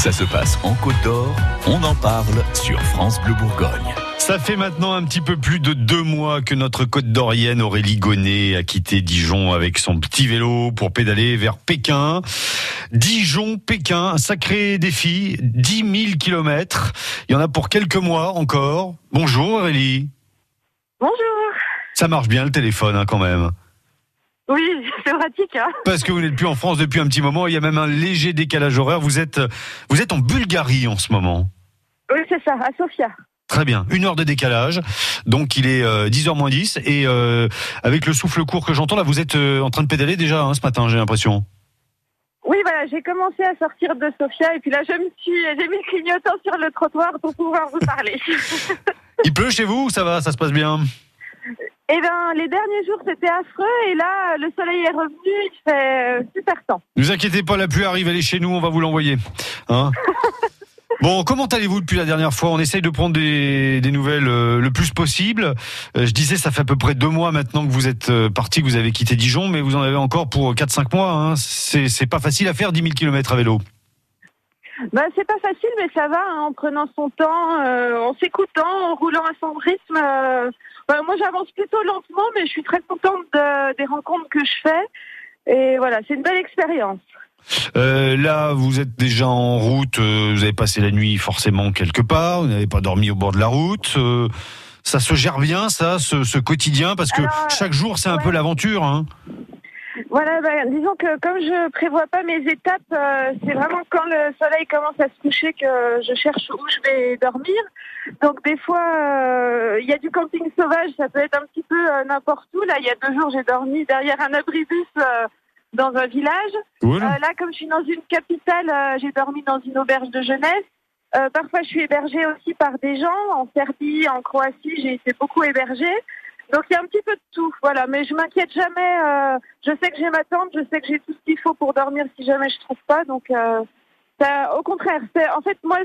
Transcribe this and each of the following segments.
Ça se passe en Côte d'Or, on en parle sur France Bleu Bourgogne. Ça fait maintenant un petit peu plus de deux mois que notre côte d'Orienne Aurélie Gonnet a quitté Dijon avec son petit vélo pour pédaler vers Pékin. Dijon-Pékin, un sacré défi, 10 000 kilomètres. Il y en a pour quelques mois encore. Bonjour Aurélie. Bonjour. Ça marche bien le téléphone hein, quand même. Oui, c'est pratique. Hein Parce que vous n'êtes plus en France depuis un petit moment. Il y a même un léger décalage horaire. Vous êtes, vous êtes en Bulgarie en ce moment. oui, c'est ça, à Sofia. Très bien, une heure de décalage, donc il est 10h moins 10, et euh, avec le souffle court que j'entends, là vous êtes euh, en train de pédaler déjà hein, ce matin, j'ai l'impression. Oui, voilà, j'ai commencé à sortir de Sofia et puis là, je me suis, j'ai mis le clignotant sur le trottoir pour pouvoir vous parler. Il pleut chez vous ou ça va, ça se passe bien? Eh bien, les derniers jours, c'était affreux et là, le soleil est revenu, il fait euh, super temps. Ne vous inquiétez pas, la pluie arrive, elle est chez nous, on va vous l'envoyer. Hein Bon, comment allez-vous depuis la dernière fois? On essaye de prendre des, des nouvelles euh, le plus possible. Euh, je disais, ça fait à peu près deux mois maintenant que vous êtes euh, parti, que vous avez quitté Dijon, mais vous en avez encore pour 4-5 mois. Hein. C'est c'est pas facile à faire 10 000 km à vélo. Ben, c'est pas facile, mais ça va, hein, en prenant son temps, euh, en s'écoutant, en roulant à son rythme. euh, ben, moi, j'avance plutôt lentement, mais je suis très contente de- des rencontres que je fais. Et voilà, c'est une belle expérience. Euh, là, vous êtes déjà en route, vous avez passé la nuit forcément quelque part, vous n'avez pas dormi au bord de la route. ça se gère bien, ça, ce, ce quotidien, parce que Alors, chaque jour, c'est un peu l'aventure. Hein. Voilà, ben, disons que comme je prévois pas mes étapes, euh, c'est vraiment quand le soleil commence à se coucher que je cherche où je vais dormir. Donc des fois, euh, il y a du camping sauvage, ça peut être un petit peu euh, n'importe où. Là, il y a deux jours, j'ai dormi derrière un abribus euh, dans un village. Cool. Là, comme je suis dans une capitale, j'ai dormi dans une auberge de jeunesse. Euh, parfois, je suis hébergée aussi par des gens. En Serbie, en Croatie, j'ai été beaucoup hébergée. Donc, il y a un petit peu de tout. Voilà, mais je m'inquiète jamais. euh, je sais que j'ai ma tente, je sais que j'ai tout ce qu'il faut pour dormir si jamais je trouve pas. Donc, euh, au contraire, en fait moi,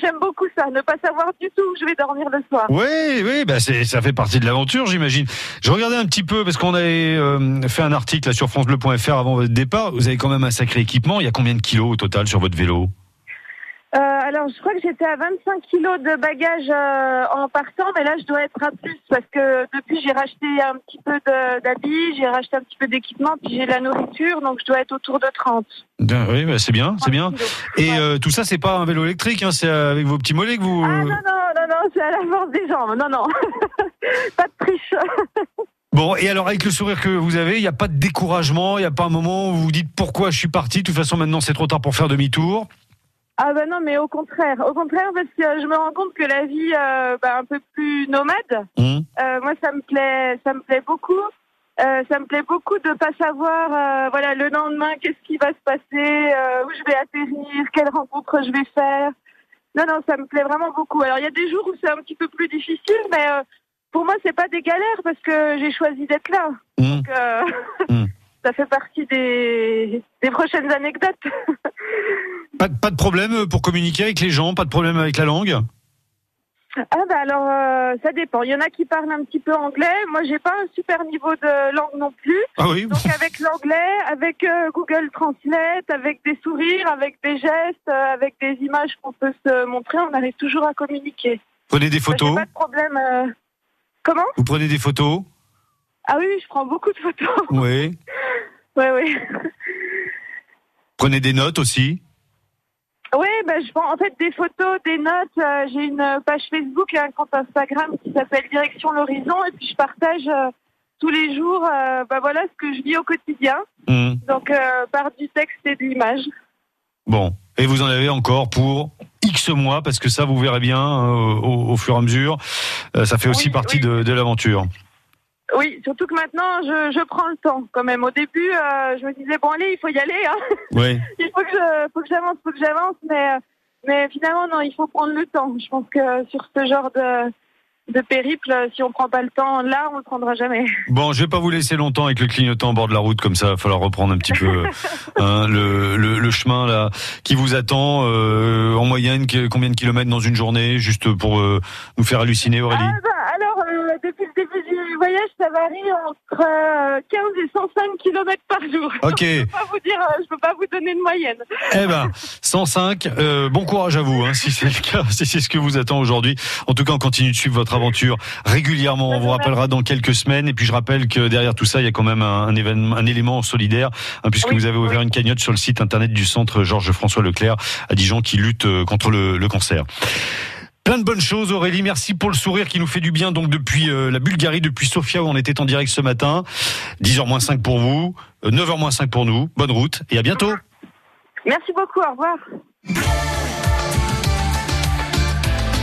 j'aime beaucoup ça, ne pas savoir du tout où je vais dormir le soir. Oui, oui, bah ça fait partie de l'aventure, j'imagine. Je regardais un petit peu parce qu'on avait euh, fait un article là, sur francebleu.fr avant votre départ. Vous avez quand même un sacré équipement. Il y a combien de kilos au total sur votre vélo? Euh, alors, je crois que j'étais à 25 kilos de bagages euh, en partant, mais là, je dois être à plus parce que depuis, j'ai racheté un petit peu d'habits, j'ai racheté un petit peu d'équipement, puis j'ai de la nourriture, donc je dois être autour de 30. Bien, Oui, bah, c'est bien, c'est 30 bien. kilos. Et Ouais. euh, tout ça, c'est pas un vélo électrique, hein, c'est avec vos petits mollets que vous. Ah non, non, non, non, c'est à la force des jambes. Non, non. pas de triche. Bon, et alors avec le sourire que vous avez, il n'y a pas de découragement, il n'y a pas un moment où vous vous dites pourquoi je suis parti? De toute façon, maintenant, c'est trop tard pour faire demi-tour. Ah bah non, mais au contraire. Au contraire, parce que je me rends compte que la vie euh, bah, un peu plus nomade, Hum. Euh, moi, ça me plaît, ça me plaît beaucoup. Euh, ça me plaît beaucoup de pas savoir, euh, voilà, le lendemain, qu'est-ce qui va se passer, euh, où je vais atterrir, quelle rencontre je vais faire. Non, non, ça me plaît vraiment beaucoup. Alors, il y a des jours où c'est un petit peu plus difficile, mais euh, pour moi, c'est pas des galères parce que j'ai choisi d'être là. Hum. Donc, euh, Mm. ça fait partie des, des prochaines anecdotes. Pas, de- pas de problème pour communiquer avec les gens, pas de problème avec la langue. Ah bah alors euh, ça dépend. Il y en a qui parlent un petit peu anglais. Moi j'ai pas un super niveau de langue non plus. Ah oui. Donc avec l'anglais, avec euh, Google Translate, avec des sourires, avec des gestes, euh, avec des images qu'on peut se montrer, on arrive toujours à communiquer. Prenez des j'ai photos. pas de problème. Comment? Vous prenez des photos. Ah oui, oui, je prends beaucoup de photos. Oui. ouais, oui. Prenez des notes aussi. Oui, ben, je prends en fait des photos, des notes. euh, j'ai une page Facebook et un compte Instagram qui s'appelle Direction l'horizon et puis je partage euh, tous les jours, euh, ben, voilà ce que je vis au quotidien. Hum. Donc par du texte et de l'image. Bon. Et vous en avez encore pour X mois, parce que ça, vous verrez bien au, au fur et à mesure. Ça fait aussi Oui, partie oui. de, de l'aventure. Oui, surtout que maintenant je, je prends le temps quand même. Au début, euh, je me disais bon allez, il faut y aller, hein. Oui. il faut que je, faut que j'avance, faut que j'avance, mais euh, mais finalement non, il faut prendre le temps. Je pense que sur ce genre de de périple, si on prend pas le temps là, on le prendra jamais. Bon, je vais pas vous laisser longtemps avec le clignotant au bord de la route, comme ça, il va falloir reprendre un petit peu hein, le, le, le chemin là qui vous attend. euh, en moyenne, combien de kilomètres dans une journée, juste pour euh, nous faire halluciner, Aurélie? Ah bah, alors euh, depuis le début du voyage ça varie entre euh, 15 et 105 km par jour. Ok. Je peux pas vous dire, euh, je peux pas vous donner de moyenne. Eh ben, 105. euh, bon courage à vous, hein, si c'est le cas, si c'est ce que vous attend aujourd'hui. En tout cas, on continue de suivre votre aventure régulièrement. On vous rappellera dans quelques semaines. Et puis, je rappelle que derrière tout ça, il y a quand même un, un événement, un élément solidaire, hein, puisque Oui, vous avez ouvert oui. une cagnotte sur le site internet du centre Georges-François Leclerc à Dijon qui lutte euh, contre le, le cancer. Plein de bonnes choses, Aurélie. Merci pour le sourire qui nous fait du bien. Donc depuis euh, la Bulgarie, depuis Sofia où on était en direct ce matin. 10h moins 5 pour vous, euh, 9h moins 5 pour nous. Bonne route et à bientôt. Merci beaucoup, au revoir.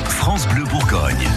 France Bleu Bourgogne.